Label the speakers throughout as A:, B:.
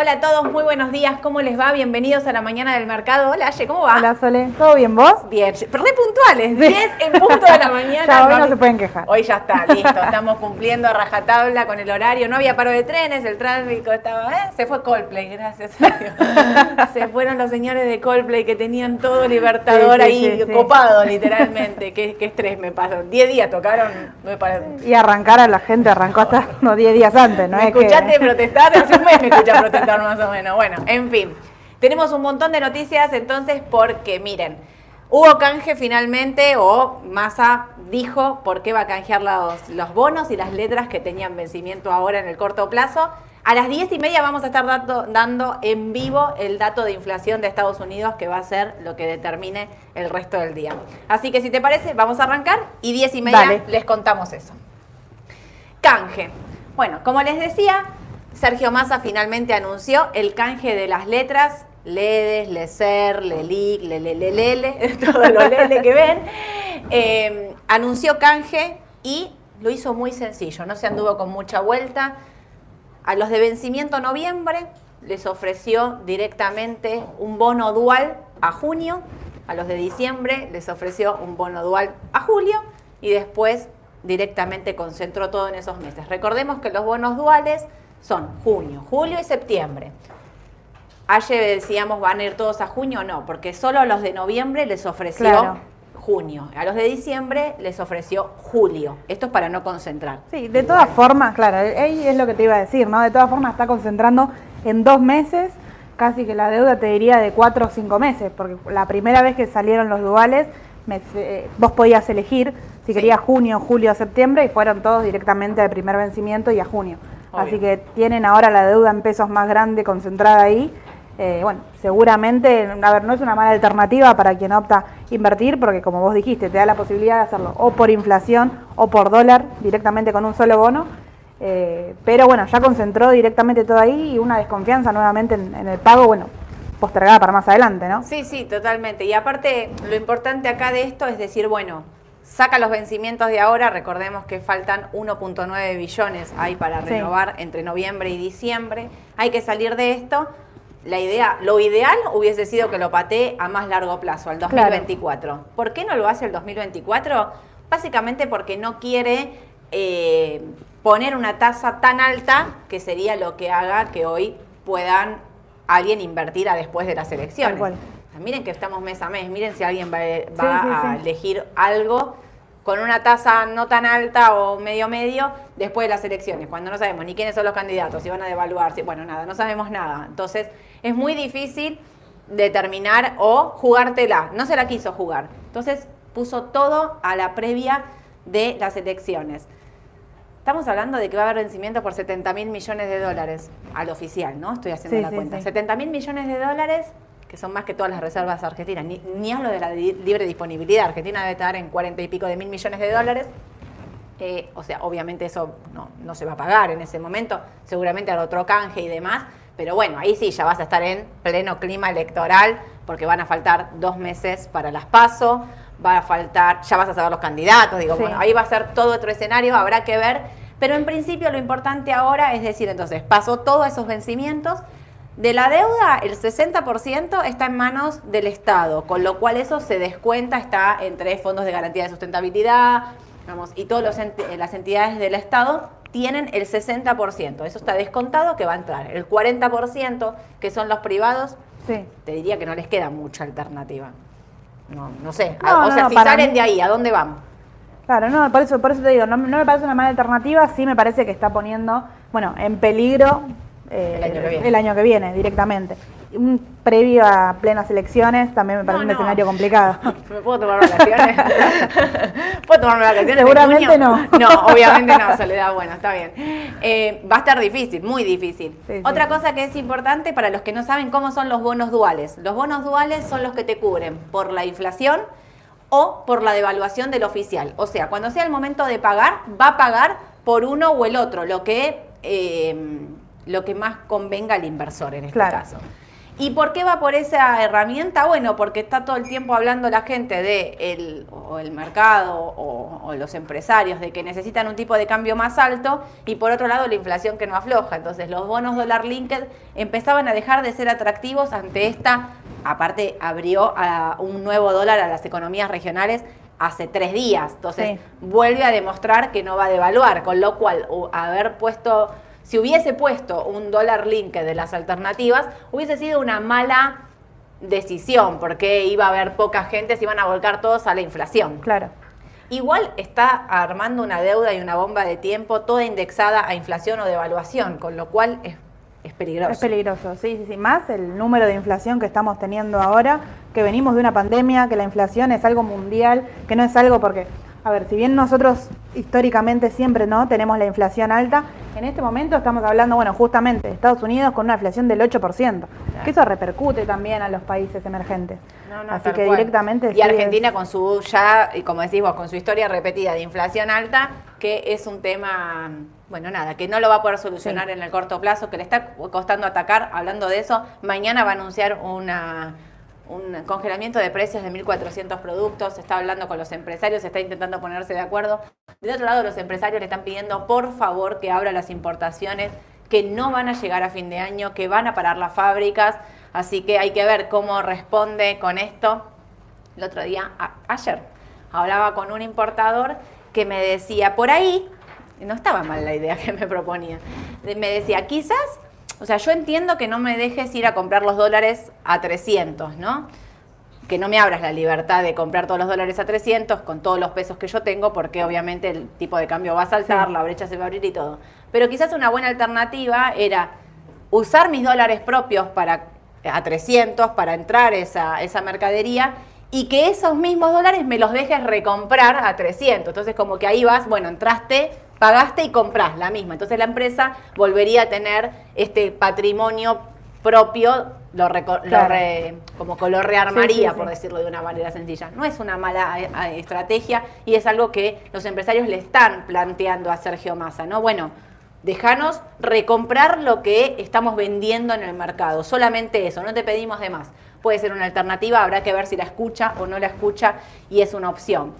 A: Hola a todos, muy buenos días, ¿cómo les va? Bienvenidos a la Mañana del Mercado. Hola, Aye, ¿cómo va?
B: Hola Sole, ¿todo bien vos?
A: Bien, pero re puntuales, 10 en punto de la mañana.
B: Ya, hoy no se pueden quejar.
A: Hoy ya está, listo, estamos cumpliendo a rajatabla con el horario. No había paro de trenes, el tráfico estaba. ¿eh? Se fue Coldplay, gracias a Dios. se fueron los señores de Coldplay que tenían todo Libertador
B: Sí, sí,
A: ahí copado, literalmente. ¿Qué, qué estrés me pasó. 10 días tocaron. Me parece.
B: Y arrancar a la gente arrancó hasta unos 10 días antes, ¿no?
A: ¿Me
B: es que-
A: escuchaste protestar? Hace un mes me escuché protestar más o menos. Bueno, en fin. Tenemos un montón de noticias entonces porque, miren, hubo canje finalmente o Massa dijo por qué va a canjear los, los bonos y las letras que tenían vencimiento ahora en el corto plazo. A las 10 y media vamos a estar dando, dando en vivo el dato de inflación de Estados Unidos que va a ser lo que determine el resto del día. Así que si te parece, vamos a arrancar y 10 y media
B: Dale.
A: les contamos eso. Canje. Bueno, como les decía, Sergio Massa finalmente anunció el canje de las letras LEDES, LECER, LELIC, LELELELE, todo lo LELE que ven. Eh, anunció canje y lo hizo muy sencillo, no se anduvo con mucha vuelta. A los de vencimiento noviembre les ofreció directamente un bono dual a junio, a los de diciembre les ofreció un bono dual a julio y después directamente concentró todo en esos meses. Recordemos que los bonos duales son junio, julio y septiembre. Ayer decíamos, ¿van a ir todos a junio? No, porque solo a los de noviembre les ofreció
B: Claro.
A: junio. A los de diciembre les ofreció julio. Esto es para no concentrar.
B: Sí, de todas formas, claro, ahí es lo que te iba a decir, ¿no? De todas formas está concentrando en dos meses, casi que la deuda te diría de cuatro o cinco meses, porque la primera vez que salieron los duales, me- eh, vos podías elegir si
A: Sí.
B: querías junio, julio, septiembre, y fueron todos directamente al primer vencimiento y a junio.
A: Obvio.
B: Así que tienen ahora la deuda en pesos más grande concentrada ahí. Eh, bueno, seguramente, a ver, no es una mala alternativa para quien opta invertir, porque como vos dijiste, te da la posibilidad de hacerlo o por inflación o por dólar, directamente con un solo bono. Eh, pero bueno, ya concentró directamente todo ahí y una desconfianza nuevamente en, en el pago, bueno, postergada para más adelante, ¿no?
A: Sí, sí, totalmente. Y aparte, lo importante acá de esto es decir, bueno, saca los vencimientos de ahora, recordemos que faltan 1.9 billones ahí para
B: Sí.
A: renovar entre noviembre y diciembre. Hay que salir de esto. La idea, lo ideal hubiese sido que lo patee a más largo plazo, al 2024. ¿Por qué no lo hace el 2024? Básicamente porque no quiere eh, poner una tasa tan alta que sería lo que haga que hoy puedan alguien invertir a después de las elecciones. Miren que estamos mes a mes, miren si alguien va, va
B: sí,
A: a elegir algo con una tasa no tan alta o medio medio después de las elecciones, cuando no sabemos ni quiénes son los candidatos, si van a devaluar, si, bueno, nada, no sabemos nada. Entonces, es muy difícil determinar o jugártela. No se la quiso jugar. Entonces, puso todo a la previa de las elecciones. Estamos hablando de que va a haber vencimiento por 70 mil millones de dólares al oficial, ¿no? Estoy haciendo
B: Sí,
A: la
B: sí,
A: cuenta.
B: sí.
A: 70 mil millones de dólares, que son más que todas las reservas argentinas. Ni, ni hablo de la libre disponibilidad. Argentina debe estar en 40 y pico de mil millones de dólares. Eh, o sea, obviamente eso no, no se va a pagar en ese momento. Seguramente hará otro canje y demás. Pero bueno, ahí sí ya vas a estar en pleno clima electoral porque van a faltar dos meses para las PASO. Va a faltar, ya vas a saber los candidatos. Digo,
B: Sí.
A: bueno, ahí va a ser todo otro escenario, habrá que ver. Pero en principio lo importante ahora es decir, entonces, pasó todos esos vencimientos. De la deuda, el 60% está en manos del Estado, con lo cual eso se descuenta, está entre fondos de garantía de sustentabilidad, vamos, y todas las entidades del Estado tienen el 60%. Eso está descontado que va a entrar. El 40%, que son los privados,
B: Sí.
A: te diría que no les queda mucha alternativa. No, no sé.
B: No,
A: o
B: no,
A: sea, si salen
B: mí-
A: de ahí, ¿a dónde vamos?
B: Claro, no, por eso, por eso te digo, no, no me parece una mala alternativa, sí me parece que está poniendo, bueno, en peligro eh,
A: El año que viene.
B: el año que viene, directamente. Un previo a plenas elecciones también me parece
A: No,
B: un
A: no.
B: escenario complicado.
A: ¿Me puedo tomar vacaciones? ¿Puedo tomarme vacaciones? en
B: Seguramente no.
A: No, obviamente no, Soledad. Bueno, está bien. Eh, va a estar difícil, muy difícil.
B: Sí, sí.
A: Otra cosa que es importante para los que no saben cómo son los bonos duales. Los bonos duales son los que te cubren por la inflación o por la devaluación del oficial. O sea, cuando sea el momento de pagar, va a pagar por uno o el otro, lo que, eh, lo que más convenga al inversor en este
B: Claro.
A: caso. ¿Y por qué va por esa herramienta? Bueno, porque está todo el tiempo hablando la gente de el, o el mercado o, o los empresarios de que necesitan un tipo de cambio más alto y por otro lado la inflación que no afloja. Entonces los bonos dólar linked empezaban a dejar de ser atractivos ante esta, aparte abrió a un nuevo dólar a las economías regionales hace tres días. Entonces
B: Sí.
A: vuelve a demostrar que no va a devaluar, con lo cual haber puesto, si hubiese puesto un dólar link de las alternativas, hubiese sido una mala decisión, porque iba a haber poca gente, se iban a volcar todos a la inflación.
B: Claro.
A: Igual está armando una deuda y una bomba de tiempo toda indexada a inflación o devaluación, con lo cual es, es peligroso.
B: Es peligroso, sí, sí, sí. Más el número de inflación que estamos teniendo ahora, que venimos de una pandemia, que la inflación es algo mundial, que no es algo porque, a ver, si bien nosotros históricamente siempre no tenemos la inflación alta, en este momento estamos hablando, bueno, justamente de Estados Unidos con una inflación del 8%, que eso repercute también a los países emergentes.
A: No, no,
B: Así que
A: cual.
B: directamente
A: Y
B: sí
A: Argentina
B: es-
A: con su ya, y como decís vos, con su historia repetida de inflación alta, que es un tema, bueno, nada, que no lo va a poder solucionar
B: Sí.
A: en el corto plazo, que le está costando atacar. Hablando de eso, mañana va a anunciar una un congelamiento de precios de 1.400 productos, se está hablando con los empresarios, se está intentando ponerse de acuerdo. Del otro lado, los empresarios le están pidiendo, por favor, que abra las importaciones, que no van a llegar a fin de año, que van a parar las fábricas, así que hay que ver cómo responde con esto. El otro día, a- ayer, hablaba con un importador que me decía, por ahí, no estaba mal la idea que me proponía, de- me decía, quizás, o sea, yo entiendo que no me dejes ir a comprar los dólares a 300, ¿no? Que no me abras la libertad de comprar todos los dólares a 300 con todos los pesos que yo tengo, porque obviamente el tipo de cambio va a saltar,
B: Sí.
A: la brecha se va a abrir y todo. Pero quizás una buena alternativa era usar mis dólares propios para a 300 para entrar esa, esa mercadería y que esos mismos dólares me los dejes recomprar a 300. Entonces como que ahí vas, bueno, entraste, pagaste y compras la misma. Entonces la empresa volvería a tener este patrimonio propio, lo, reco- lo
B: Claro.
A: re- como que lo rearmaría,
B: Sí, sí, sí.
A: por decirlo de una manera sencilla. No es una mala eh, estrategia y es algo que los empresarios le están planteando a Sergio Massa, ¿no? Bueno, déjanos recomprar lo que estamos vendiendo en el mercado, solamente eso, no te pedimos de más. Puede ser una alternativa, habrá que ver si la escucha o no la escucha y es una opción.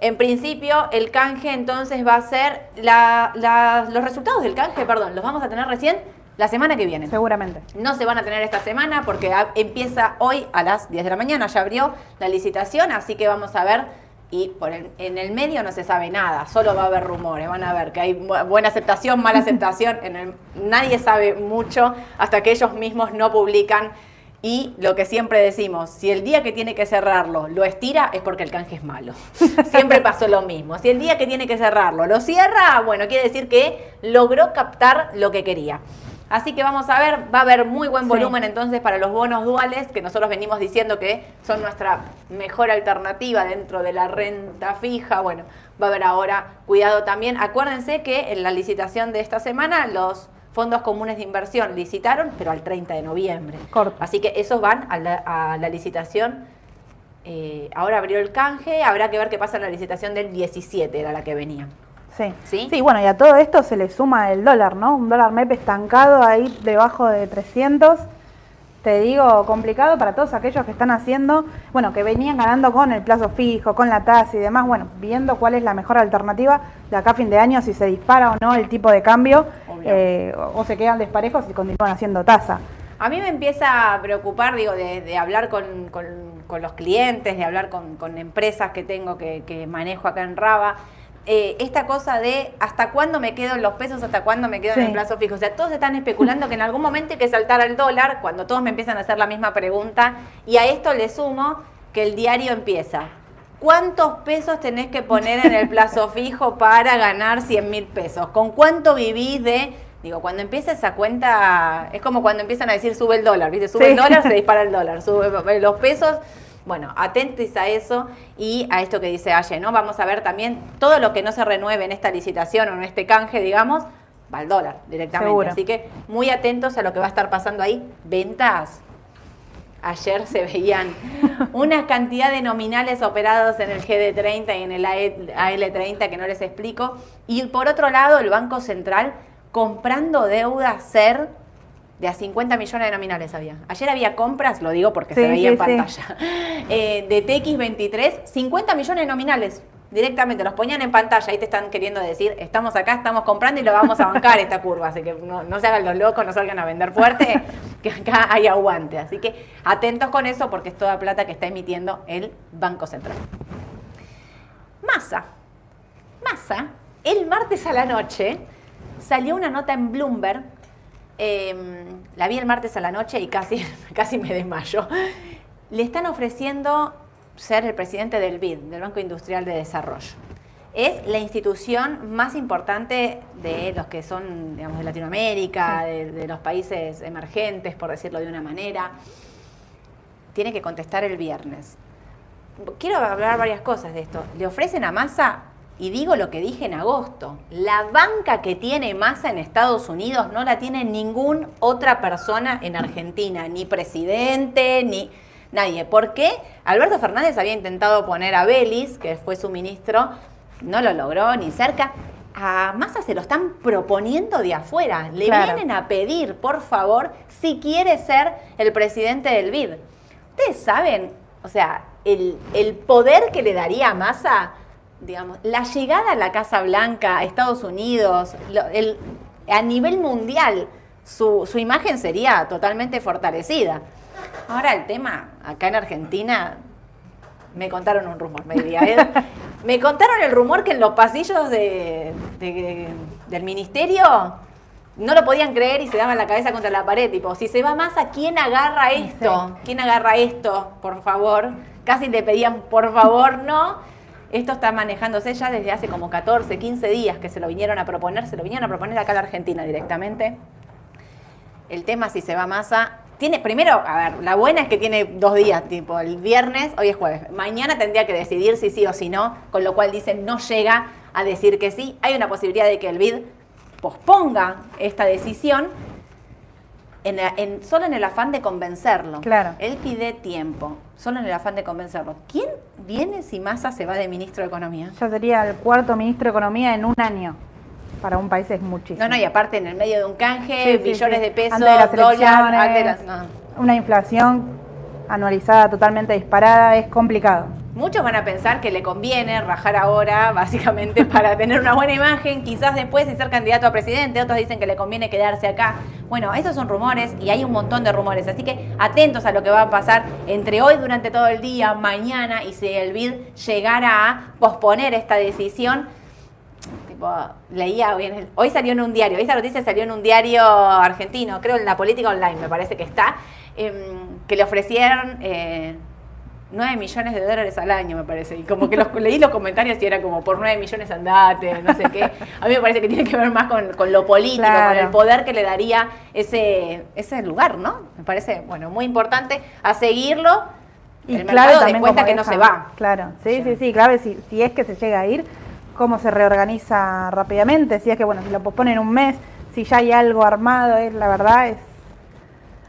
A: En principio, el canje entonces va a ser, la- la- los resultados del canje, perdón, los vamos a tener recién la semana que viene.
B: Seguramente.
A: No se van a tener esta semana porque a- empieza hoy a las 10 de la mañana, ya abrió la licitación, así que vamos a ver. Y por el- en el medio no se sabe nada, solo va a haber rumores, van a ver que hay bu- buena aceptación, mala aceptación, en el- nadie sabe mucho hasta que ellos mismos no publican. Y lo que siempre decimos, si el día que tiene que cerrarlo lo estira, es porque el canje es malo. Siempre pasó lo mismo. Si el día que tiene que cerrarlo lo cierra, bueno, quiere decir que logró captar lo que quería. Así que vamos a ver, va a haber muy buen
B: Sí.
A: volumen entonces para los bonos duales, que nosotros venimos diciendo que son nuestra mejor alternativa dentro de la renta fija. Bueno, va a haber ahora cuidado también. Acuérdense que en la licitación de esta semana los fondos comunes de inversión licitaron, pero al 30 de noviembre.
B: Corto.
A: Así que esos van a la, a la licitación. eh, ahora abrió el canje, habrá que ver qué pasa en la licitación del 17, era la que venía.
B: Sí.
A: ¿Sí?
B: Sí, bueno, y a todo esto se le suma el dólar, ¿no? Un dólar MEP estancado ahí debajo de 300. Te digo, complicado para todos aquellos que están haciendo, bueno, que venían ganando con el plazo fijo, con la tasa y demás, bueno, viendo cuál es la mejor alternativa de acá a fin de año, si se dispara o no el tipo de cambio, eh, o, o se quedan desparejos y continúan haciendo tasa.
A: A mí me empieza a preocupar, digo, de, de hablar con, con- con los clientes, de hablar con, con empresas que tengo que, que manejo acá en Raba. Eh, esta cosa de hasta cuándo me quedo en los pesos, hasta cuándo me quedo en el plazo fijo. O sea, todos están especulando que en algún momento hay que saltar al dólar, cuando todos me empiezan a hacer la misma pregunta. Y a esto le sumo que el diario empieza. ¿Cuántos pesos tenés que poner en el plazo fijo para ganar 100 mil pesos? ¿Con cuánto vivís de.? Digo, cuando empieza esa cuenta, es como cuando empiezan a decir sube el dólar, ¿viste? Sube
B: Sí.
A: el dólar, se dispara el dólar, sube los pesos. Bueno, atentos a eso y a esto que dice Aye, ¿no? Vamos a ver también todo lo que no se renueve en esta licitación o en este canje, digamos, va al dólar directamente.
B: Seguro.
A: Así que muy atentos a lo que va a estar pasando ahí. Ventas, Ayer se veían una cantidad de nominales operados en el GD30 y en el AL30 que no les explico. Y por otro lado, el Banco Central comprando deuda ser de a 50 millones de nominales había. Ayer había compras, lo digo porque
B: Sí,
A: se veía
B: sí,
A: en pantalla, eh, de TX23, 50 millones de nominales. Directamente, los ponían en pantalla, ahí te están queriendo decir, estamos acá, estamos comprando y lo vamos a bancar esta curva, así que no, no se hagan los locos, no salgan a vender fuerte, que acá hay aguante. Así que atentos con eso porque es toda plata que está emitiendo el Banco Central. Massa. Massa, el martes a la noche salió una nota en Bloomberg. Eh, la vi el martes a la noche y casi, casi me desmayo. Le están ofreciendo ser el presidente del BID, del Banco Industrial de Desarrollo. Es la institución más importante de los que son, digamos, de Latinoamérica, de, de los países emergentes, por decirlo de una manera. Tiene que contestar el viernes quiero hablar varias cosas de esto. Le ofrecen a Massa, y digo lo que dije en agosto, la banca que tiene Massa en Estados Unidos no la tiene ninguna otra persona en Argentina, ni presidente, ni nadie. ¿Por qué? Alberto Fernández había intentado poner a Belis, que fue su ministro, no lo logró ni cerca. A Massa se lo están proponiendo de afuera. Le
B: Claro.
A: vienen a pedir, por favor, si quiere ser el presidente del BID. Ustedes saben, o sea, el, el poder que le daría a Massa, digamos, la llegada a la Casa Blanca, a Estados Unidos, lo- el- a nivel mundial, su, su imagen sería totalmente fortalecida. Ahora el tema, acá en Argentina, me contaron un rumor, me diría Ed. Me contaron el rumor que en los pasillos de- de- del ministerio no lo podían creer y se daban la cabeza contra la pared. Tipo, si se va más, ¿a quién agarra esto? ¿Quién agarra esto? Por favor. Casi le pedían, por favor, no. Esto está manejándose ya desde hace como 14, 15 días que se lo vinieron a proponer. Se lo vinieron a proponer acá a la Argentina directamente el tema si se va masa. Tiene, primero, a ver, la buena es que tiene dos días, tipo el viernes, hoy es jueves. Mañana tendría que decidir si sí o si no, con lo cual dicen no llega a decir que sí. Hay una posibilidad de que el BID posponga esta decisión en solo en el afán de convencerlo.
B: Claro.
A: Él pide tiempo, solo en el afán de convencerlo. ¿Quién viene si Massa se va de ministro de Economía?
B: Ya sería el cuarto ministro de Economía en un año. Para un país es muchísimo.
A: No, no, y aparte en el medio de un canje,
B: Sí, sí.
A: de pesos,
B: Antes de las
A: dólar,
B: elecciones,
A: antes de las- no.
B: Una inflación anualizada totalmente disparada es complicado.
A: Muchos van a pensar que le conviene rajar ahora, básicamente para tener una buena imagen, quizás después y ser candidato a presidente. Otros dicen que le conviene quedarse acá. Bueno, esos son rumores y hay un montón de rumores. Así que atentos a lo que va a pasar entre hoy durante todo el día, mañana y si el BID llegara a posponer esta decisión. Tipo, leía hoy, en el- hoy salió en un diario, esta noticia salió en un diario argentino, creo en la política online, me parece que está, em, que le ofrecieron eh, 9 millones de dólares al año, me parece. Y como que los, leí los comentarios y era como por 9 millones andate, no sé qué. A mí me parece que tiene que ver más con, con lo político,
B: Claro.
A: con el poder que le daría ese, ese lugar, ¿no? Me parece, bueno, muy importante a seguirlo. el mercado de cuenta que no se va.
B: Claro, sí,
A: Sí.
B: sí, sí, si, si es que se llega a ir, cómo se reorganiza rápidamente, si es que, bueno, si lo posponen un mes, si ya hay algo armado, es la verdad es...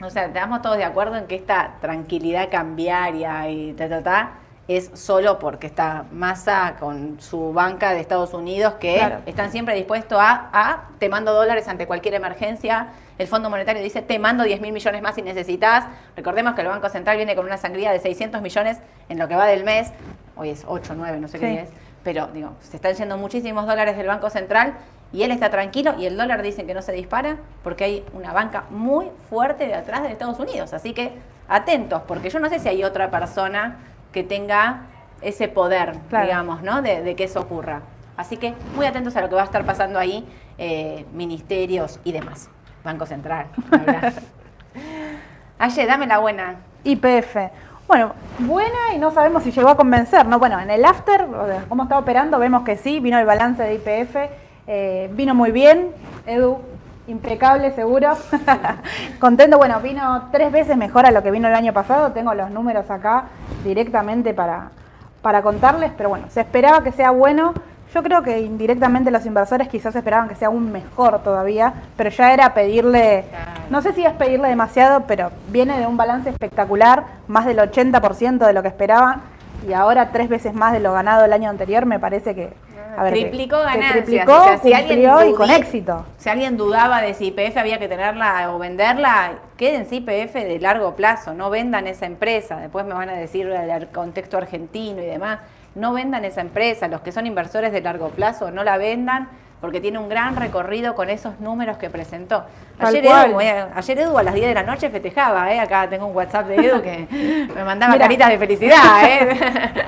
A: O sea, estamos todos de acuerdo en que esta tranquilidad cambiaria y ta, ta, ta, es solo porque está Massa con su banca de Estados Unidos que
B: Claro.
A: están siempre dispuestos a, a te mando dólares ante cualquier emergencia. El Fondo Monetario dice te mando 10 mil millones más si necesitas. Recordemos que el Banco Central viene con una sangría de 600 millones en lo que va del mes. Hoy es 8, 9, no sé qué día es. Pero digo, se están yendo muchísimos dólares del Banco Central y él está tranquilo y el dólar dicen que no se dispara porque hay una banca muy fuerte de atrás de Estados Unidos. Así que atentos, porque yo no sé si hay otra persona que tenga ese poder,
B: Claro.
A: digamos, ¿no? De, de que eso ocurra. Así que muy atentos a lo que va a estar pasando ahí, eh, ministerios y demás. Banco Central. ni hablar. Aye, dame la buena.
B: IPF. Bueno, buena y no sabemos si llegó a convencer, ¿no? Bueno, en el after, cómo está operando, vemos que sí, vino el balance de IPF, eh, vino muy bien, Edu, impecable, seguro. Contento, bueno, vino tres veces mejor a lo que vino el año pasado, tengo los números acá directamente para, para contarles, pero bueno, se esperaba que sea bueno. Yo creo que indirectamente los inversores quizás esperaban que sea aún mejor todavía, pero ya era pedirle, no sé si es pedirle demasiado, pero viene de un balance espectacular, más del 80% de lo que esperaban, y ahora tres veces más de lo ganado el año anterior, me parece que a ver,
A: triplicó
B: que
A: ganancias.
B: triplicó,
A: o sea, si alguien
B: y con éxito.
A: Si alguien dudaba de si IPF había que tenerla o venderla, quédense IPF de largo plazo, no vendan esa empresa. Después me van a decir el contexto argentino y demás. No vendan esa empresa. Los que son inversores de largo plazo, no la vendan porque tiene un gran recorrido con esos números que presentó. Ayer. Edu, eh, ayer Edu a las 10 de la noche festejaba, ¿eh? acá tengo un WhatsApp de Edu que me mandaba
B: Mira.
A: caritas de felicidad. ¿eh?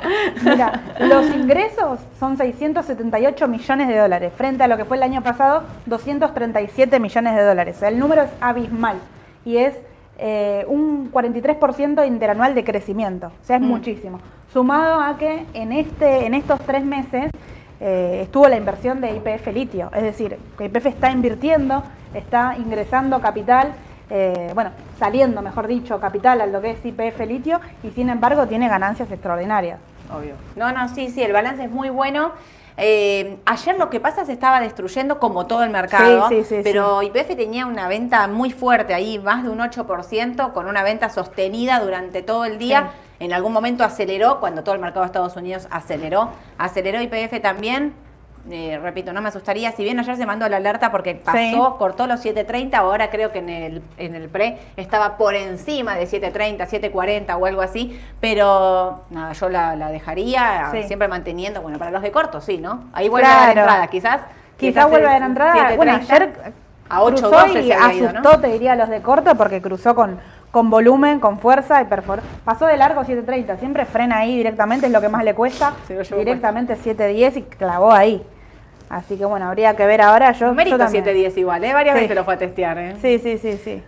B: Mira, los ingresos son 678 millones de dólares, frente a lo que fue el año pasado, 237 millones de dólares. El número es abismal y es eh, un 43% interanual de crecimiento. O sea, es
A: Mm.
B: muchísimo. Sumado a que en, este, en estos tres meses eh, estuvo la inversión de IPF Litio. Es decir, que IPF está invirtiendo, está ingresando capital. eh, bueno, saliendo, mejor dicho, capital a lo que es IPF Litio y sin embargo tiene ganancias extraordinarias.
A: Obvio. No, no, sí, sí, el balance es muy bueno. Eh, ayer lo que pasa se estaba destruyendo como todo el mercado,
B: Sí, sí, sí,
A: pero IPF tenía una venta muy fuerte ahí, más de un 8%, con una venta sostenida durante todo el día. En algún momento aceleró, cuando todo el mercado de Estados Unidos aceleró, aceleró IPF también. Eh, repito, no me asustaría, si bien ayer se mandó la alerta porque pasó,
B: Sí.
A: cortó los 7.30, ahora creo que en el, en el pre estaba por encima de 7.30, 7.40 o algo así, pero nada, yo la, la dejaría
B: Sí.
A: siempre manteniendo, bueno, para los de corto, sí, ¿no? Ahí vuelve a dar
B: Claro.
A: entrada, quizás.
B: Quizás vuelva a dar entrada. Bueno,
A: 7.30,
B: ayer
A: a 8.12
B: cruzó
A: se
B: y
A: ido,
B: asustó,
A: ¿no?
B: te diría, a los de corto porque cruzó con, con volumen, con fuerza y perforó. Pasó de largo 7.30, siempre frena ahí directamente, es lo que más le cuesta.
A: Se lo
B: directamente 7.10 y clavó ahí. Así que bueno, habría que ver ahora. Yo,
A: Mérito
B: yo también.
A: 7.10 igual, ¿eh? Varias
B: Sí.
A: veces lo fue a testear, ¿eh?
B: Sí, sí, sí, sí.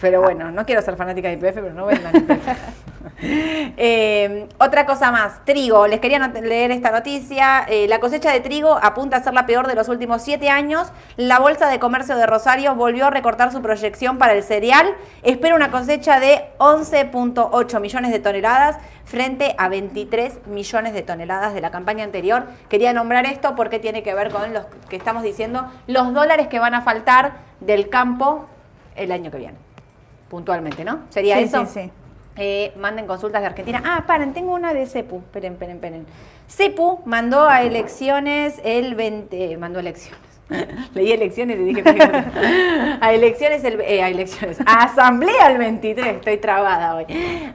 A: Pero bueno, no quiero ser fanática de IPF, pero no vendan IPF. Eh, otra cosa más, trigo. Les quería leer esta noticia. Eh, la cosecha de trigo apunta a ser la peor de los últimos siete años. La Bolsa de Comercio de Rosario volvió a recortar su proyección para el cereal. Espera una cosecha de 11.8 millones de toneladas frente a 23 millones de toneladas de la campaña anterior. Quería nombrar esto porque tiene que ver con los que estamos diciendo, los dólares que van a faltar del campo el año que viene puntualmente, ¿no? ¿Sería
B: Sí,
A: eso?
B: sí, sí.
A: Eh, manden consultas de Argentina. Ah, paren, tengo una de CEPU. Esperen, esperen, esperen. CEPU mandó a elecciones el 20... Mandó a elecciones. Leí elecciones y dije... a elecciones, el, eh, a elecciones. A asamblea el 23. Estoy trabada hoy.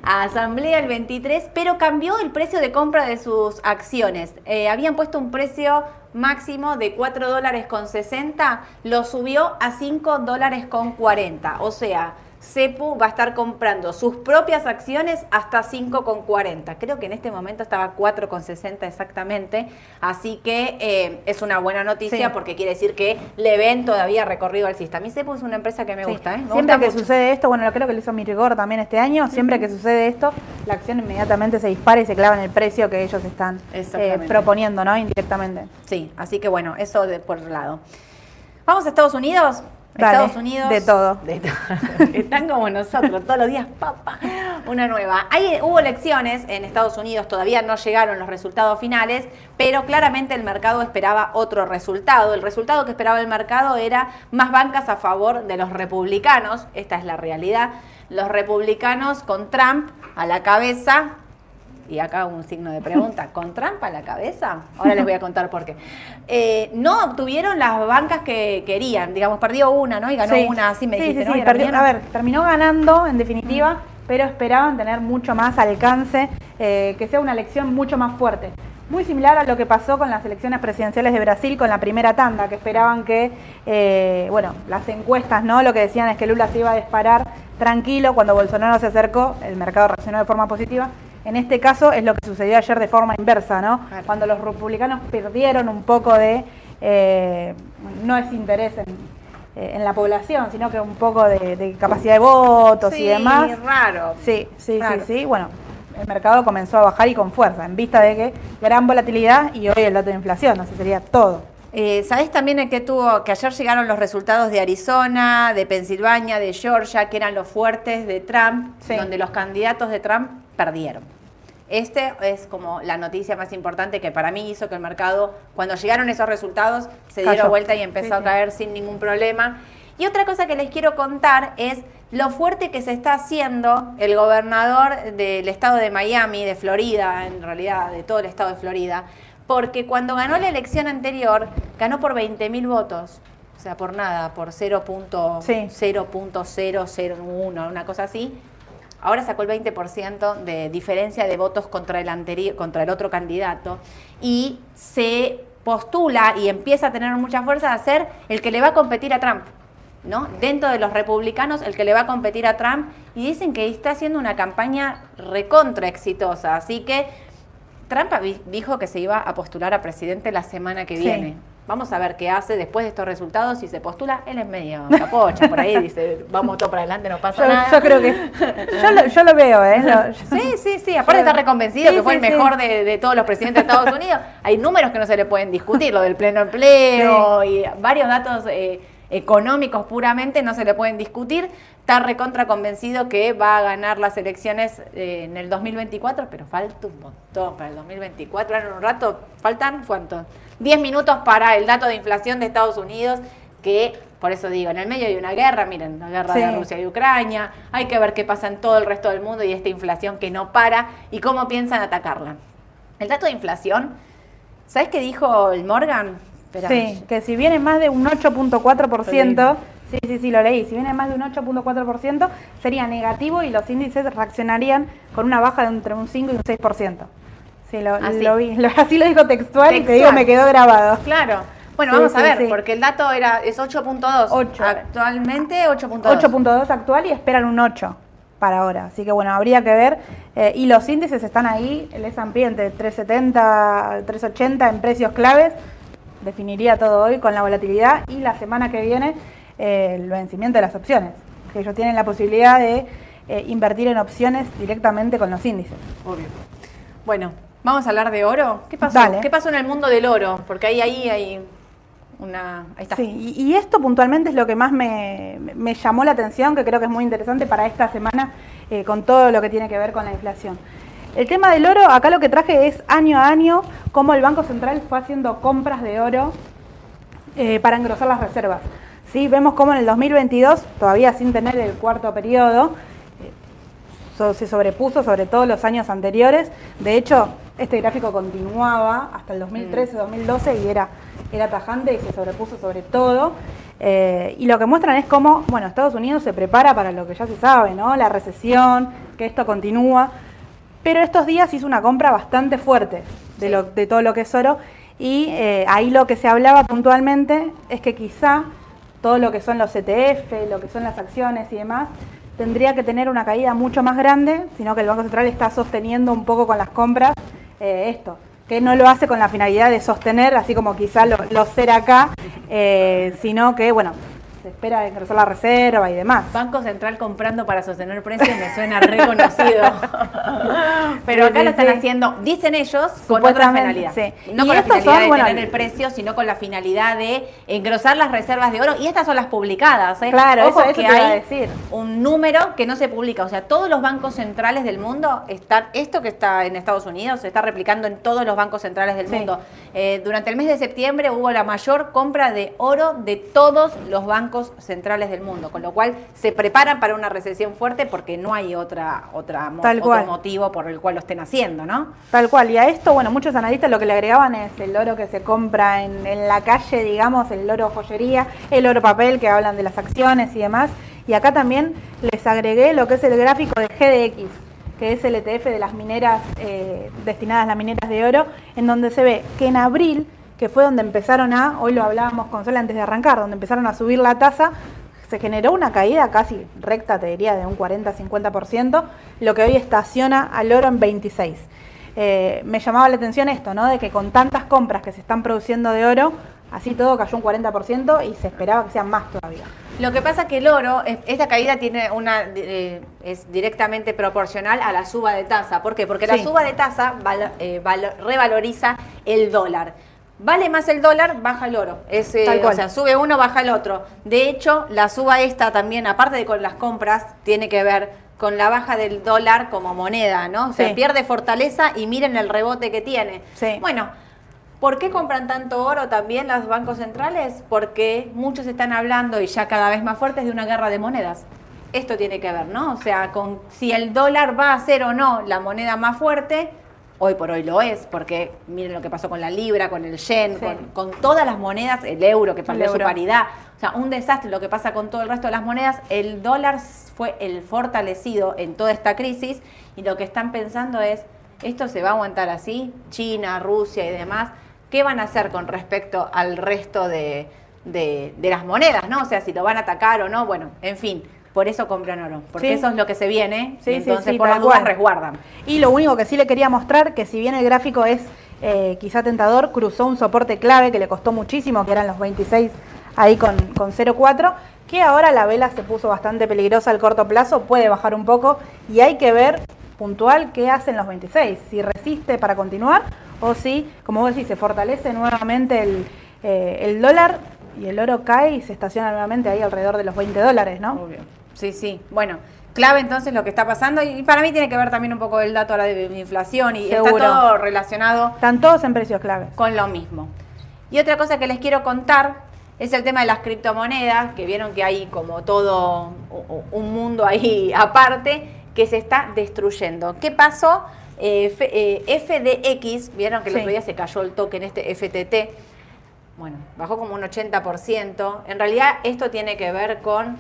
A: A asamblea el 23, pero cambió el precio de compra de sus acciones. Eh, habían puesto un precio máximo de 4 dólares con 60, lo subió a 5 dólares con 40. O sea, Cepu va a estar comprando sus propias acciones hasta 5,40. Creo que en este momento estaba 4,60 exactamente. Así que eh, es una buena noticia
B: Sí.
A: porque quiere decir que le ven todavía recorrido alcista. A mí Cepu es una empresa que me
B: Sí.
A: gusta. ¿eh? Me
B: Siempre
A: gusta
B: que
A: mucho.
B: sucede esto, bueno, lo creo que lo hizo Mirgor también este año, siempre que sucede esto, la acción inmediatamente se dispara y se clava en el precio que ellos están eh, proponiendo, ¿no? Indirectamente.
A: Sí, así que bueno, eso de, por un lado. Vamos a Estados Unidos.
B: Dale,
A: Estados Unidos.
B: de todo.
A: De to- Están como nosotros, todos los días, papa, una nueva. Hay, hubo elecciones en Estados Unidos, todavía no llegaron los resultados finales, pero claramente el mercado esperaba otro resultado. El resultado que esperaba el mercado era más bancas a favor de los republicanos, esta es la realidad. Los republicanos con Trump a la cabeza y acá un signo de pregunta, ¿con trampa a la cabeza? Ahora les voy a contar por qué. Eh, no obtuvieron las bancas que querían, digamos, perdió una, ¿no? Y ganó
B: Sí.
A: una, así me
B: Sí,
A: dijiste,
B: sí,
A: ¿no?
B: sí,
A: ¿Era
B: perdió- a ver, terminó ganando en definitiva, pero esperaban tener mucho más alcance, eh, que sea una elección mucho más fuerte. Muy similar a lo que pasó con las elecciones presidenciales de Brasil con la primera tanda, que esperaban que, eh, bueno, las encuestas, ¿no? Lo que decían es que Lula se iba a disparar tranquilo, cuando Bolsonaro se acercó, el mercado reaccionó de forma positiva. En este caso es lo que sucedió ayer de forma inversa, ¿no?
A: Claro.
B: Cuando los republicanos perdieron un poco de, eh, no es interés en, eh, en la población, sino que un poco de, de capacidad de votos
A: Sí,
B: y demás.
A: raro.
B: Sí, sí, sí, sí. Bueno, el mercado comenzó a bajar y con fuerza, en vista de que gran volatilidad y hoy el dato de inflación, así sería todo.
A: Eh, ¿Sabés también en qué tuvo? Que ayer llegaron los resultados de Arizona, de Pensilvania, de Georgia, que eran los fuertes de Trump,
B: Sí.
A: donde los candidatos de Trump perdieron. Este es como la noticia más importante que para mí hizo que el mercado, cuando llegaron esos resultados, se dieron
B: Cayó.
A: vuelta y empezó
B: Sí,
A: a
B: sí.
A: caer sin ningún problema. Y otra cosa que les quiero contar es lo fuerte que se está haciendo el gobernador del estado de Miami, de Florida, en realidad de todo el estado de Florida, porque cuando ganó la elección anterior, ganó por 20.000 votos. O sea, por nada, por 0.001, una cosa así. Ahora sacó el 20% de diferencia de votos contra el, anterior, contra el otro candidato y se postula y empieza a tener mucha fuerza a ser el que le va a competir a Trump. ¿no? Dentro de los republicanos, el que le va a competir a Trump, y dicen que está haciendo una campaña recontra exitosa. Así que Trump dijo que se iba a postular a presidente la semana que viene. Vamos a ver qué hace después de estos resultados. Si se postula, él es medio capocha por ahí, dice, vamos todo para adelante, no pasa nada.
B: Yo creo que. Yo lo, veo, ¿eh?
A: sí, sí, sí. Aparte está reconvencido que fue el mejor de, todos los presidentes de Estados Unidos. Hay números que no se le pueden discutir, lo del pleno empleo y varios datos. Eh, económicos puramente no se le pueden discutir. Está recontra convencido que va a ganar las elecciones eh, en el 2024, pero falta un montón para el 2024. en un rato, ¿faltan cuántos? 10 minutos para el dato de inflación de Estados Unidos, que por eso digo, en el medio de una guerra, miren, la guerra de Rusia y Ucrania, hay que ver qué pasa en todo el resto del mundo y esta inflación que no para y cómo piensan atacarla. El dato de inflación, ¿sabes qué dijo el Morgan?
B: Sí, que si viene más de un 8.4%, sí, sí, sí, lo leí, si viene más de un 8.4% sería negativo y los índices reaccionarían con una baja de entre un 5 y un 6%. Sí, lo, así. lo vi, así lo dijo textual, y te digo, me quedó grabado.
A: Claro. Bueno, vamos a ver, porque el dato era es 8.2. Actualmente 8.2.
B: 8.2 actual y esperan un 8 para ahora. Así que bueno, habría que ver. Eh, y los índices están ahí, el S&P entre 370, 380 en precios claves definiría todo hoy con la volatilidad y la semana que viene eh, el vencimiento de las opciones, que ellos tienen la posibilidad de eh, invertir en opciones directamente con los índices.
A: Obvio. Bueno, vamos a hablar de oro. ¿Qué pasó? ¿Qué pasó en el mundo del oro? Porque ahí, ahí hay una... Ahí está.
B: Sí, y, esto puntualmente es lo que más me, llamó la atención, que creo que es muy interesante para esta semana eh, con todo lo que tiene que ver con la inflación. El tema del oro, acá lo que traje es año a año cómo el Banco Central fue haciendo compras de oro eh, para engrosar las reservas. ¿Sí? Vemos cómo en el 2022, todavía sin tener el cuarto periodo, eh, se sobrepuso sobre todos los años anteriores. De hecho, este gráfico continuaba hasta el 2013, 2012 y era, era tajante y se sobrepuso sobre todo. Eh, y lo que muestran es cómo, bueno, Estados Unidos se prepara para lo que ya se sabe, ¿no? La recesión, que esto continúa pero estos días hizo una compra bastante fuerte de, lo, de todo lo que es oro y eh, ahí lo que se hablaba puntualmente es que quizá todo lo que son los ETF, lo que son las acciones y demás, tendría que tener una caída mucho más grande, sino que el Banco Central está sosteniendo un poco con las compras eh, esto, que no lo hace con la finalidad de sostener, así como quizá lo, lo será acá, eh, sino que, bueno, se espera engrosar la reserva y demás.
A: Banco Central comprando para sostener precios me suena reconocido. Pero acá lo están haciendo, dicen ellos, con otra finalidad. No con la finalidad de tener el precio, sino con la finalidad de engrosar las reservas de oro. Y estas son las publicadas. ¿eh?
B: Claro, eso, que hay decir.
A: un número que no se publica. O sea, todos los bancos centrales del mundo están, esto que está en Estados Unidos se está replicando en todos los bancos centrales del mundo. Eh, durante el mes de septiembre hubo la mayor compra de oro de todos los bancos centrales del mundo, con lo cual se preparan para una recesión fuerte porque no hay otra, otra otro motivo por el cual lo estén haciendo, ¿no?
B: Tal cual, y a esto, bueno, muchos analistas lo que le agregaban es el oro que se compra en, en la calle, digamos, el oro joyería, el oro papel, que hablan de las acciones y demás, y acá también les agregué lo que es el gráfico de GDX, que es el ETF de las mineras eh, destinadas a las mineras de oro, en donde se ve que en abril que fue donde empezaron a, hoy lo hablábamos con Sol antes de arrancar, donde empezaron a subir la tasa, se generó una caída casi recta, te diría, de un 40-50%, lo que hoy estaciona al oro en 26. Eh, me llamaba la atención esto, ¿no? De que con tantas compras que se están produciendo de oro, así todo cayó un 40% y se esperaba que sean más todavía.
A: Lo que pasa es que el oro, esta caída tiene una eh, es directamente proporcional a la suba de tasa. ¿Por qué? Porque la suba de tasa eh, revaloriza el dólar vale más el dólar, baja el oro. Es, eh, o sea, sube uno, baja el otro. De hecho, la suba esta también, aparte de con las compras, tiene que ver con la baja del dólar como moneda, ¿no? O sea, pierde fortaleza y miren el rebote que tiene. Bueno, ¿por qué compran tanto oro también los bancos centrales? Porque muchos están hablando, y ya cada vez más fuertes, de una guerra de monedas. Esto tiene que ver, ¿no? O sea, con si el dólar va a ser o no la moneda más fuerte, hoy por hoy lo es, porque miren lo que pasó con la libra, con el yen,
B: Sí.
A: con, con todas las monedas, el euro que perdió su paridad, o sea, un desastre lo que pasa con todo el resto de las monedas, el dólar fue el fortalecido en toda esta crisis y lo que están pensando es, ¿esto se va a aguantar así? China, Rusia y demás, ¿qué van a hacer con respecto al resto de, de- de las monedas, no? O sea, si lo van a atacar o no, bueno, en fin. Por eso compran oro, porque
B: Sí.
A: eso es lo que se viene,
B: Sí,
A: y entonces
B: sí,
A: por las dudas resguardan.
B: Y lo único que sí le quería mostrar, que si bien el gráfico es eh, quizá tentador, cruzó un soporte clave que le costó muchísimo, que eran los 26 ahí con, con 0,4, que ahora la vela se puso bastante peligrosa al corto plazo, puede bajar un poco y hay que ver puntual qué hacen los 26, si resiste para continuar o si, como vos decís, se fortalece nuevamente el, eh, el dólar y el oro cae y se estaciona nuevamente ahí alrededor de los 20 dólares, ¿no?
A: Obvio. Sí, sí. Bueno, clave entonces lo que está pasando y para mí tiene que ver también un poco el dato ahora de inflación y
B: Seguro.
A: está todo relacionado
B: Están todos en precios claves.
A: con lo mismo. Y otra cosa que les quiero contar es el tema de las criptomonedas, que vieron que hay como todo un mundo ahí aparte que se está destruyendo. ¿Qué pasó? Eh, F- eh, FDX, vieron que el
B: Sí.
A: otro día se cayó el token este FTT, bueno, bajó como un 80%. En realidad esto tiene que ver con,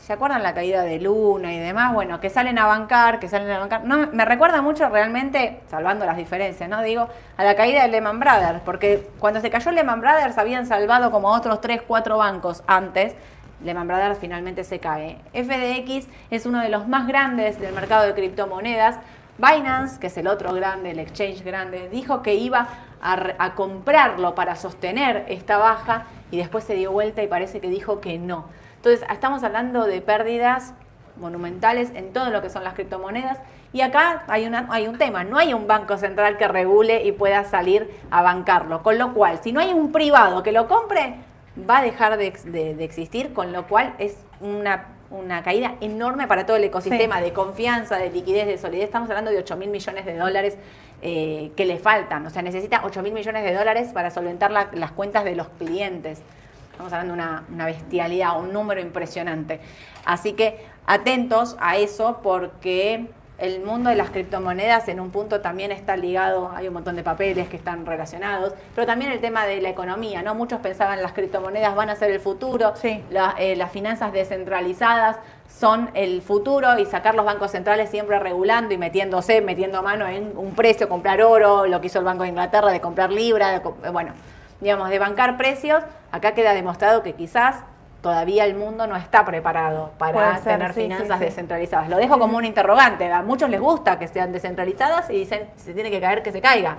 A: ¿se acuerdan la caída de Luna y demás? Bueno, que salen a bancar, que salen a bancar. No, me recuerda mucho realmente, salvando las diferencias, ¿no? Digo, a la caída de Lehman Brothers, porque cuando se cayó Lehman Brothers habían salvado como otros 3, 4 bancos antes. Lehman Brothers finalmente se cae. FDX es uno de los más grandes del mercado de criptomonedas. Binance, que es el otro grande, el exchange grande, dijo que iba a, a comprarlo para sostener esta baja y después se dio vuelta y parece que dijo que no. Entonces, estamos hablando de pérdidas monumentales en todo lo que son las criptomonedas. Y acá hay, una, hay un tema, no hay un banco central que regule y pueda salir a bancarlo. Con lo cual, si no hay un privado que lo compre, va a dejar de, de- de existir, con lo cual es una, una caída enorme para todo el ecosistema
B: Sí.
A: de confianza, de liquidez, de solidez. Estamos hablando de 8 mil millones de dólares eh, que le faltan. O sea, necesita 8 mil millones de dólares para solventar la- las cuentas de los clientes. Estamos hablando de una, una bestialidad, un número impresionante. Así que atentos a eso porque el mundo de las criptomonedas en un punto también está ligado, hay un montón de papeles que están relacionados, pero también el tema de la economía, ¿no? Muchos pensaban las criptomonedas van a ser el futuro,
B: Sí.
A: la- eh, las finanzas descentralizadas son el futuro y sacar los bancos centrales siempre regulando y metiéndose, metiendo mano en un precio, comprar oro, lo que hizo el Banco de Inglaterra de comprar libra, de eh, bueno, digamos, de bancar precios, acá queda demostrado que quizás todavía el mundo no está preparado para
B: ser,
A: tener
B: sí,
A: finanzas
B: sí.
A: descentralizadas. Lo dejo como un interrogante, a muchos les gusta que sean descentralizadas y dicen, se tiene que caer, que se caiga.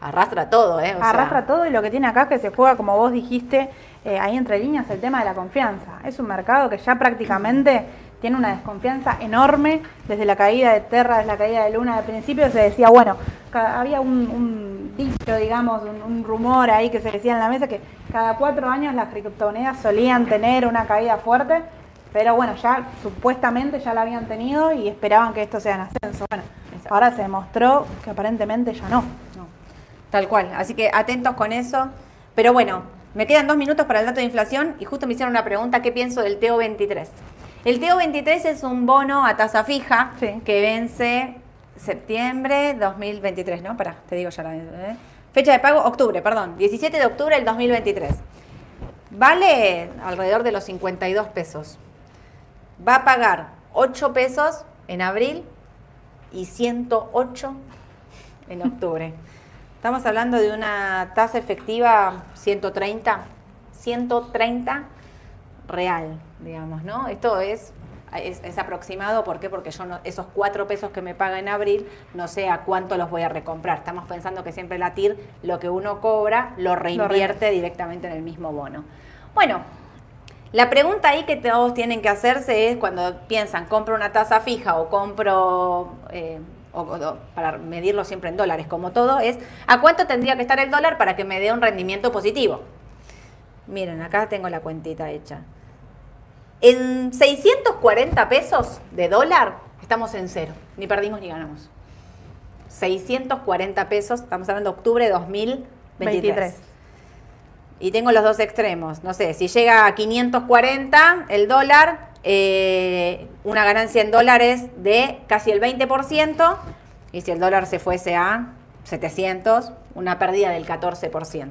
A: Arrastra todo, ¿eh? O sea,
B: Arrastra todo y lo que tiene acá es que se juega, como vos dijiste, eh, ahí entre líneas, el tema de la confianza. Es un mercado que ya prácticamente tiene una desconfianza enorme desde la caída de Terra, desde la caída de Luna. Al principio se decía, bueno, había un, un dicho, digamos, un, un rumor ahí que se decía en la mesa que cada cuatro años las criptomonedas solían tener una caída fuerte, pero bueno, ya supuestamente ya la habían tenido y esperaban que esto sea en ascenso. Bueno,
A: Exacto.
B: ahora se demostró que aparentemente ya no.
A: No, tal cual. Así que atentos con eso. Pero bueno, me quedan dos minutos para el dato de inflación y justo me hicieron una pregunta, ¿qué pienso del TO23? El TO23 es un bono a tasa fija
B: Sí.
A: que vence septiembre 2023, ¿no? Pará, te digo ya la... ¿eh? Fecha de pago, octubre, perdón, 17 de octubre del 2023. Vale alrededor de los 52 pesos. Va a pagar 8 pesos en abril y 108 en octubre. Estamos hablando de una tasa efectiva 130, 130 real, digamos, ¿no? Esto es, es, es aproximado, ¿por qué? Porque yo no, esos 4 pesos que me paga en abril, no sé a cuánto los voy a recomprar. Estamos pensando que siempre la TIR, lo que uno cobra, lo reinvierte directamente en el mismo bono. Bueno, la pregunta ahí que todos tienen que hacerse es cuando piensan, compro una tasa fija o compro, eh, o- o- para medirlo siempre en dólares como todo, es ¿a cuánto tendría que estar el dólar para que me dé un rendimiento positivo? Miren, acá tengo la cuentita hecha. En 640 pesos de dólar estamos en cero, ni perdimos ni ganamos. 640 pesos, estamos hablando de octubre de 2023.
B: 23.
A: Y tengo los dos extremos. No sé, si llega a 540 el dólar, eh, una ganancia en dólares de casi el 20%. Y si el dólar se fuese a 700, una pérdida del 14%.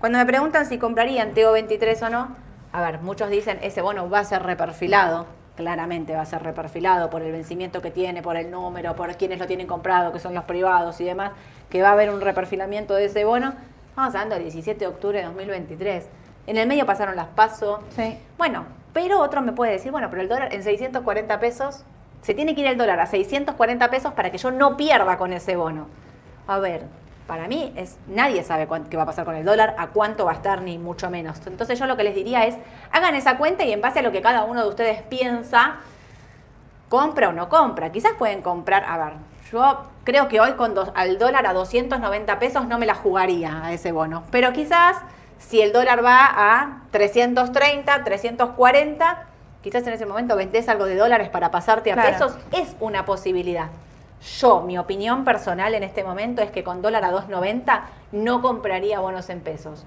A: Cuando me preguntan si comprarían TO23 o no, a ver, muchos dicen ese bono va a ser reperfilado, claramente va a ser reperfilado por el vencimiento que tiene, por el número, por quienes lo tienen comprado, que son los privados y demás, que va a haber un reperfilamiento de ese bono. Estamos hablando del 17 de octubre de 2023. En el medio pasaron las pasos.
B: Sí.
A: Bueno, pero otro me puede decir, bueno, pero el dólar en 640 pesos, se tiene que ir el dólar a 640 pesos para que yo no pierda con ese bono. A ver, para mí es nadie sabe cuánto, qué va a pasar con el dólar, a cuánto va a estar, ni mucho menos. Entonces yo lo que les diría es, hagan esa cuenta y en base a lo que cada uno de ustedes piensa, compra o no compra. Quizás pueden comprar, a ver, yo creo que hoy con dos- al dólar a 290 pesos no me la jugaría a ese bono. Pero quizás si el dólar va a 330, 340, quizás en ese momento vendés algo de dólares para pasarte a
B: Claro.
A: pesos, es una posibilidad. Yo, mi opinión personal en este momento es que con dólar a 2.90 no compraría bonos en pesos.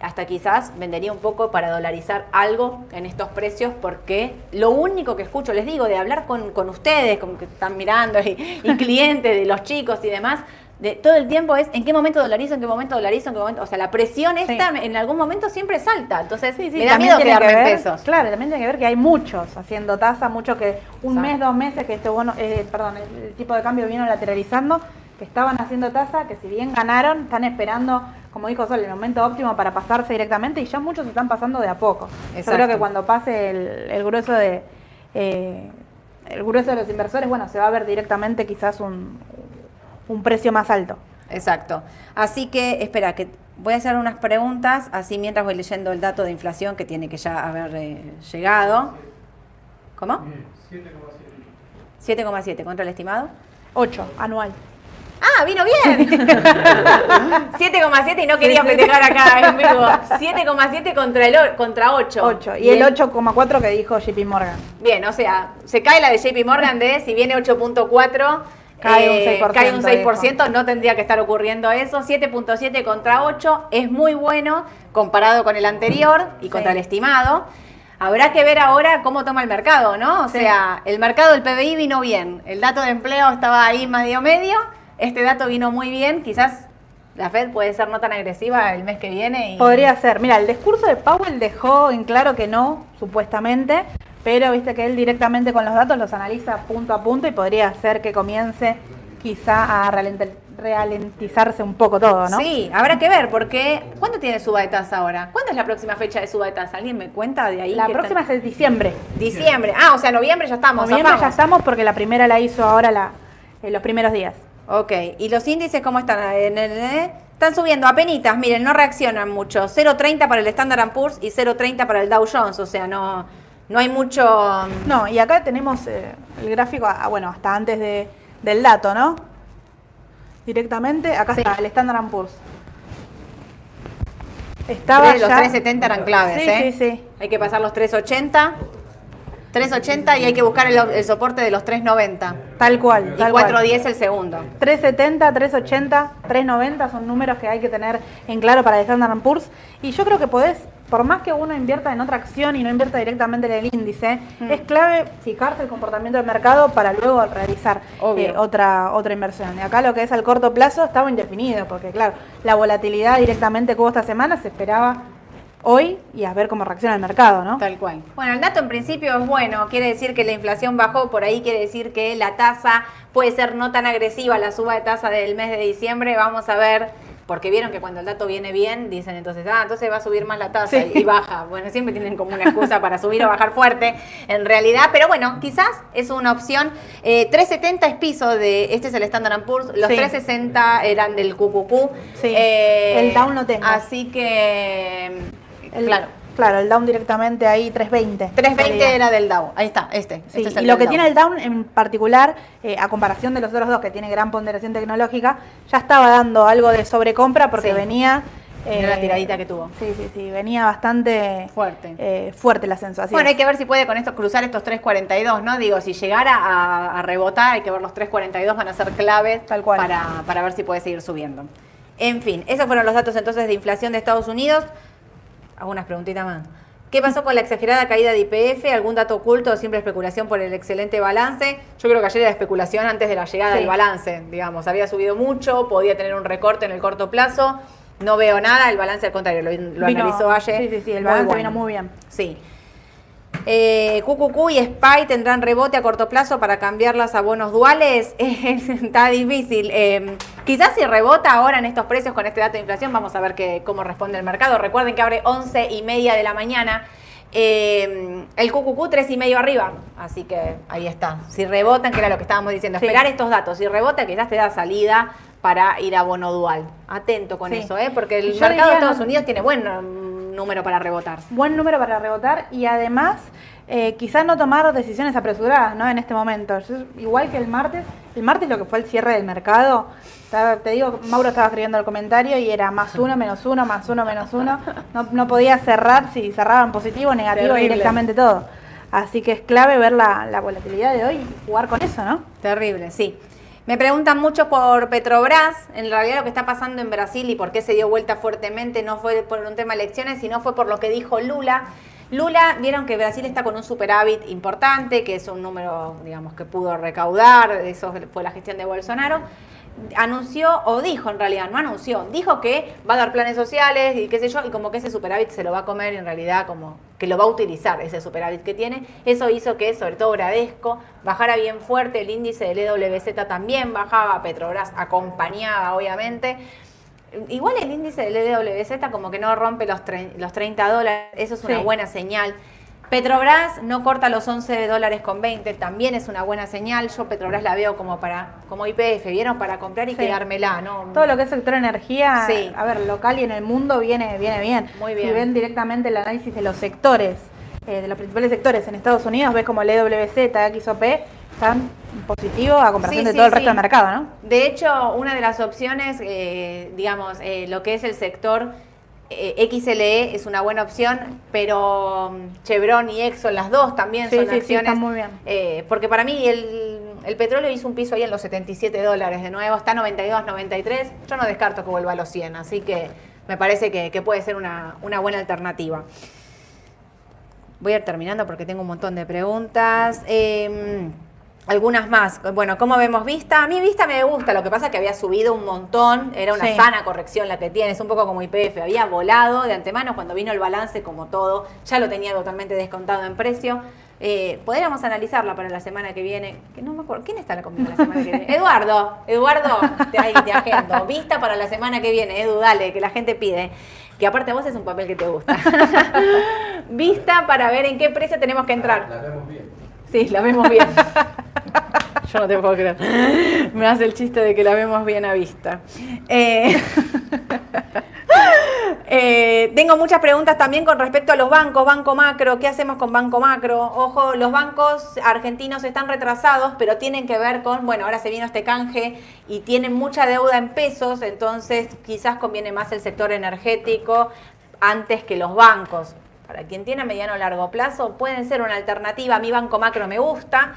A: Hasta quizás vendería un poco para dolarizar algo en estos precios porque lo único que escucho, les digo, de hablar con, con ustedes, como que están mirando y, y clientes de los chicos y demás, de todo el tiempo es en qué momento dolarizo, en qué momento dolarizo, en qué momento, o sea, la presión esta en algún momento siempre salta, entonces me da
B: también
A: miedo quedarme
B: que
A: en
B: ver-
A: pesos.
B: Claro, también tiene que ver que hay muchos haciendo tasa, muchos que un mes, dos meses que este bono, eh, perdón, el, el tipo de cambio vino lateralizando, que estaban haciendo tasa, que si bien ganaron, están esperando, como dijo Sol, el momento óptimo para pasarse directamente y ya muchos están pasando de a poco. Yo
A: Exacto.
B: creo que cuando pase el, el grueso de eh, el grueso de los inversores, bueno, se va a ver directamente quizás un, un precio más alto.
A: Exacto. Así que, espera, que voy a hacer unas preguntas, así mientras voy leyendo el dato de inflación que tiene que ya haber eh, llegado. ¿Cómo? 7,7 contra el estimado.
B: 8 anual.
A: Ah, vino bien. 7,7 y no quería festejar acá en vivo. 7,7 contra el contra 8.
B: 8. Y el 8,4 que dijo JP Morgan.
A: Bien, o sea, se cae la de JP Morgan de si viene 8.4
B: Cae un
A: eh,
B: 6%,
A: cae un 6%, no tendría que estar ocurriendo eso. 7.7 contra 8 es muy bueno comparado con el anterior y contra
B: Sí.
A: el estimado. Habrá que ver ahora cómo toma el mercado, ¿no? O
B: Sí.
A: sea, el mercado del PBI vino bien, el dato de empleo estaba ahí medio medio, este dato vino muy bien, quizás la Fed puede ser no tan agresiva el mes que viene. Y...
B: Podría ser. Mira, el discurso de Powell dejó en claro que no, supuestamente, pero viste que él directamente con los datos los analiza punto a punto y podría ser que comience quizá a ralent- ralentizarse un poco todo, ¿no?
A: Sí, habrá que ver, porque ¿cuándo tiene suba de tasa ahora? ¿Cuándo es la próxima fecha de suba de tasa? ¿Alguien me cuenta de ahí?
B: La próxima
A: está-
B: es en diciembre.
A: Diciembre. Ah, o sea, noviembre ya estamos.
B: Noviembre ya estamos porque la primera la hizo ahora la, en los primeros días.
A: Ok, ¿y los índices cómo están? En el- eh, Están subiendo apenitas, miren, no reaccionan mucho. 0.30 para el Standard Poor's y 0.30 para el Dow Jones, o sea, no, no hay mucho...
B: No, y acá tenemos eh, el gráfico, ah, bueno, hasta antes de, del dato, ¿no? Directamente, acá
A: Sí.
B: está el Standard Poor's. Estaba
A: los
B: ya-
A: 370 eran claves,
B: Sí,
A: ¿eh?
B: sí, sí.
A: Hay que pasar los 380. 380 y hay que buscar el, el soporte de los 390.
B: Tal cual.
A: Y
B: tal cual.
A: 410 el segundo.
B: 370, 380, 390 son números que hay que tener en claro para el Standard Poor's. Y yo creo que podés, por más que uno invierta en otra acción y no invierta directamente en el índice,
A: Mm.
B: es clave fijarse el comportamiento del mercado para luego realizar eh, otra, otra inversión. Y acá lo que es al corto plazo estaba indefinido, porque claro, la volatilidad directamente que hubo esta semana se esperaba hoy y a ver cómo reacciona el mercado, ¿no?
A: Tal cual. Bueno, el dato en principio es bueno, quiere decir que la inflación bajó, por ahí quiere decir que la tasa puede ser no tan agresiva, la suba de tasa del mes de diciembre, vamos a ver, porque vieron que cuando el dato viene bien, dicen entonces, ah, entonces va a subir más la tasa
B: Sí.
A: y baja. Bueno, siempre tienen como una excusa para subir o bajar fuerte, en realidad, pero bueno, quizás es una opción. Eh, 370 es piso de, este es el Standard Poor's, los
B: Sí.
A: 360 eran del QQQ.
B: Sí.
A: Eh,
B: El Dow no tengo.
A: Así que,
B: El-
A: claro.
B: Claro, el Down directamente ahí 320.
A: 320
B: sería.
A: era del Dow. Ahí está, este.
B: Sí,
A: este es el
B: y lo que tiene el Down en particular, eh, a comparación de los otros dos que tiene gran ponderación tecnológica, ya estaba dando algo de sobrecompra porque
A: Sí.
B: venía...
A: La tiradita que tuvo.
B: Sí, sí, sí, venía bastante
A: Fuerte.
B: eh, fuerte el ascenso. Así
A: bueno, hay que ver si puede con esto cruzar estos 3.42, ¿no? Digo, si llegara a, a rebotar, hay que ver los 3.42, van a ser claves
B: Tal cual.
A: Para, para ver si puede seguir subiendo. En fin, esos fueron los datos entonces de inflación de Estados Unidos. Algunas preguntitas más. ¿Qué pasó con la exagerada caída de IPF? ¿Algún dato oculto o simple especulación por el excelente balance? Yo creo que ayer era especulación antes de la llegada
B: Sí.
A: del balance, digamos. Había subido mucho, podía tener un recorte en el corto plazo. No veo nada, el balance al contrario, lo, lo
B: Vino-
A: analizó ayer.
B: Sí, sí, sí, el balance
A: bueno.
B: vino muy bien.
A: Sí. Eh, QQQ y SPY tendrán rebote a corto plazo para cambiarlas a bonos duales. Está difícil. Eh, quizás si rebota ahora en estos precios con este dato de inflación, vamos a ver que, cómo responde el mercado. Recuerden que abre 11 y media de la mañana. Eh, el QQQ 3 y medio arriba. Así que ahí está. Si rebotan, que era lo que estábamos diciendo,
B: Sí.
A: esperar estos datos. Si rebota, quizás te da salida para ir a bono dual. Atento con
B: Sí.
A: eso, ¿eh? porque el
B: Yo
A: mercado de Estados Unidos tiene buen número para rebotar.
B: Buen número para rebotar y además eh, quizás no tomar decisiones apresuradas ¿no? en este momento. Yo- igual que el martes, el martes lo que fue el cierre del mercado, estaba- te digo, Mauro estaba escribiendo el comentario y era más uno, menos uno, más uno, menos uno. No, no podía cerrar si cerraban positivo negativo
A: Terrible.
B: directamente todo. Así que es clave ver la, la volatilidad de hoy y jugar con eso, ¿no?
A: Terrible, sí. Me preguntan mucho por Petrobras. En realidad lo que está pasando en Brasil y por qué se dio vuelta fuertemente no fue por un tema de elecciones, sino fue por lo que dijo Lula. Lula, vieron que Brasil está con un superávit importante, que es un número, digamos, que pudo recaudar, eso fue la gestión de Bolsonaro. Anunció, o dijo en realidad, no anunció, dijo que va a dar planes sociales y qué sé yo, y como que ese superávit se lo va a comer y en realidad como que lo va a utilizar ese superávit que tiene. Eso hizo que, sobre todo Bradesco, bajara bien fuerte, el índice del EWZ también bajaba, Petrobras acompañaba obviamente. Igual el índice del EWZ como que no rompe los, los 30 dólares, eso es una
B: Sí.
A: buena señal. Petrobras no corta los 11 dólares con 20, también es una buena señal. Yo Petrobras la veo como para como IPF, ¿vieron? Para comprar y
B: Sí.
A: quedármela, ¿no?
B: Todo lo que es sector energía,
A: Sí.
B: a ver, local y en el mundo viene, viene bien.
A: Muy bien.
B: Si ven directamente el análisis de los sectores, eh, de los principales sectores en Estados Unidos, ves como el EWZ, XOP, están positivos a comparación
A: Sí,
B: de
A: sí,
B: todo el
A: sí.
B: resto del mercado, ¿no?
A: De hecho, una de las opciones, eh, digamos, eh, lo que es el sector eh, XLE es una buena opción, pero mm, Chevron y Exxon, las dos también
B: Sí,
A: son
B: sí, sí,
A: acciones.
B: están muy bien.
A: eh, porque para mí el, el petróleo hizo un piso ahí en los 77 dólares de nuevo, está 92, 93. Yo no descarto que vuelva a los 100, así que me parece que, que puede ser una, una buena alternativa. Voy a ir terminando porque tengo un montón de preguntas. Eh, algunas más. Bueno, ¿cómo vemos Vista? A mí Vista me gusta, lo que pasa es que había subido un montón, era una
B: Sí.
A: sana corrección la que tiene, es un poco como IPF, había volado de antemano cuando vino el balance como todo, ya lo tenía totalmente descontado en precio. Eh, podríamos analizarla para la semana que viene, que no me acuerdo, ¿quién está conmigo la semana que viene? Eduardo, Eduardo, te, ahí te agendo. Vista para la semana que viene, Edu, dale, que la gente pide. Que aparte a vos es un papel que te gusta. Vista para ver en qué precio tenemos que entrar.
C: La vemos bien.
A: Sí, la vemos bien. Yo no te puedo creer. Me hace el chiste de que la vemos bien a vista. Eh, eh, tengo muchas preguntas también con respecto a los bancos, Banco Macro, ¿qué hacemos con Banco Macro? Ojo, los bancos argentinos están retrasados, pero tienen que ver con, bueno, ahora se vino este canje y tienen mucha deuda en pesos, entonces quizás conviene más el sector energético antes que los bancos. Para quien tiene a mediano o largo plazo, pueden ser una alternativa. A mi Banco Macro me gusta,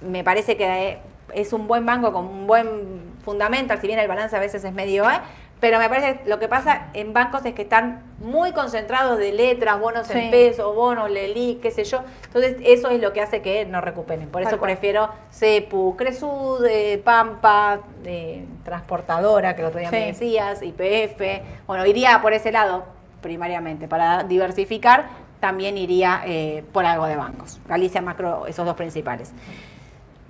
A: me parece que es un buen banco con un buen fundamental, si bien el balance a veces es medio, ¿eh? pero me parece que lo que pasa en bancos es que están muy concentrados de letras, bonos en pesos, bonos, Leli, qué sé yo. Entonces, eso es lo que hace que no recuperen. Por eso prefiero CEPU, Cresud, eh, Pampa, eh, Transportadora, que el otro día me
B: Sí.
A: decías, IPF. Bueno, iría por ese lado primariamente. Para diversificar, también iría eh, por algo de bancos. Galicia Macro, esos dos principales.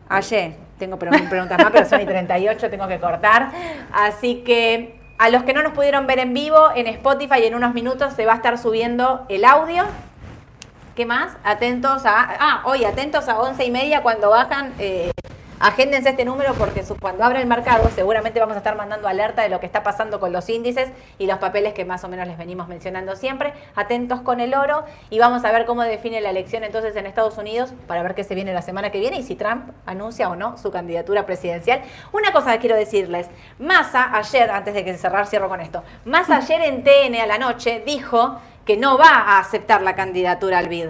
A: Ayer, tengo pre- preguntas más, pero son y 38, tengo que cortar. Así que a los que no nos pudieron ver en vivo, en Spotify en unos minutos se va a estar subiendo el audio. ¿Qué más? Atentos a. Ah, hoy, atentos a once y media cuando bajan. eh, agéndense este número porque cuando abra el mercado seguramente vamos a estar mandando alerta de lo que está pasando con los índices y los papeles que más o menos les venimos mencionando siempre. Atentos con el oro y vamos a ver cómo define la elección entonces en Estados Unidos para ver qué se viene la semana que viene y si Trump anuncia o no su candidatura presidencial. Una cosa que quiero decirles, Massa ayer, antes de que cerrar, cierro con esto, Massa ayer en TN a la noche dijo que no va a aceptar la candidatura al BID.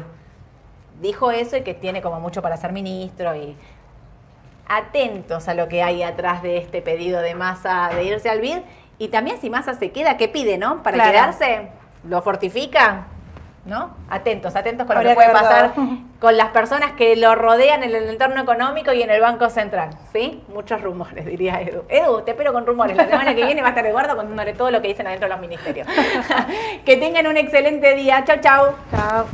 A: Dijo eso y que tiene como mucho para ser ministro y atentos a lo que hay atrás de este pedido de Massa de irse al BID y también si Massa se queda, ¿qué pide, no? Para
B: Claro.
A: quedarse, ¿lo fortifica? ¿no? Atentos, atentos con lo que puede pasar con las personas que lo rodean en el entorno económico y en el Banco Central, ¿sí? Muchos rumores, diría Edu. Edu, te espero con rumores. La semana que viene va a estar Eduardo contándole todo lo que dicen adentro de los ministerios. que tengan un excelente día. Chau, chau.
B: Chao.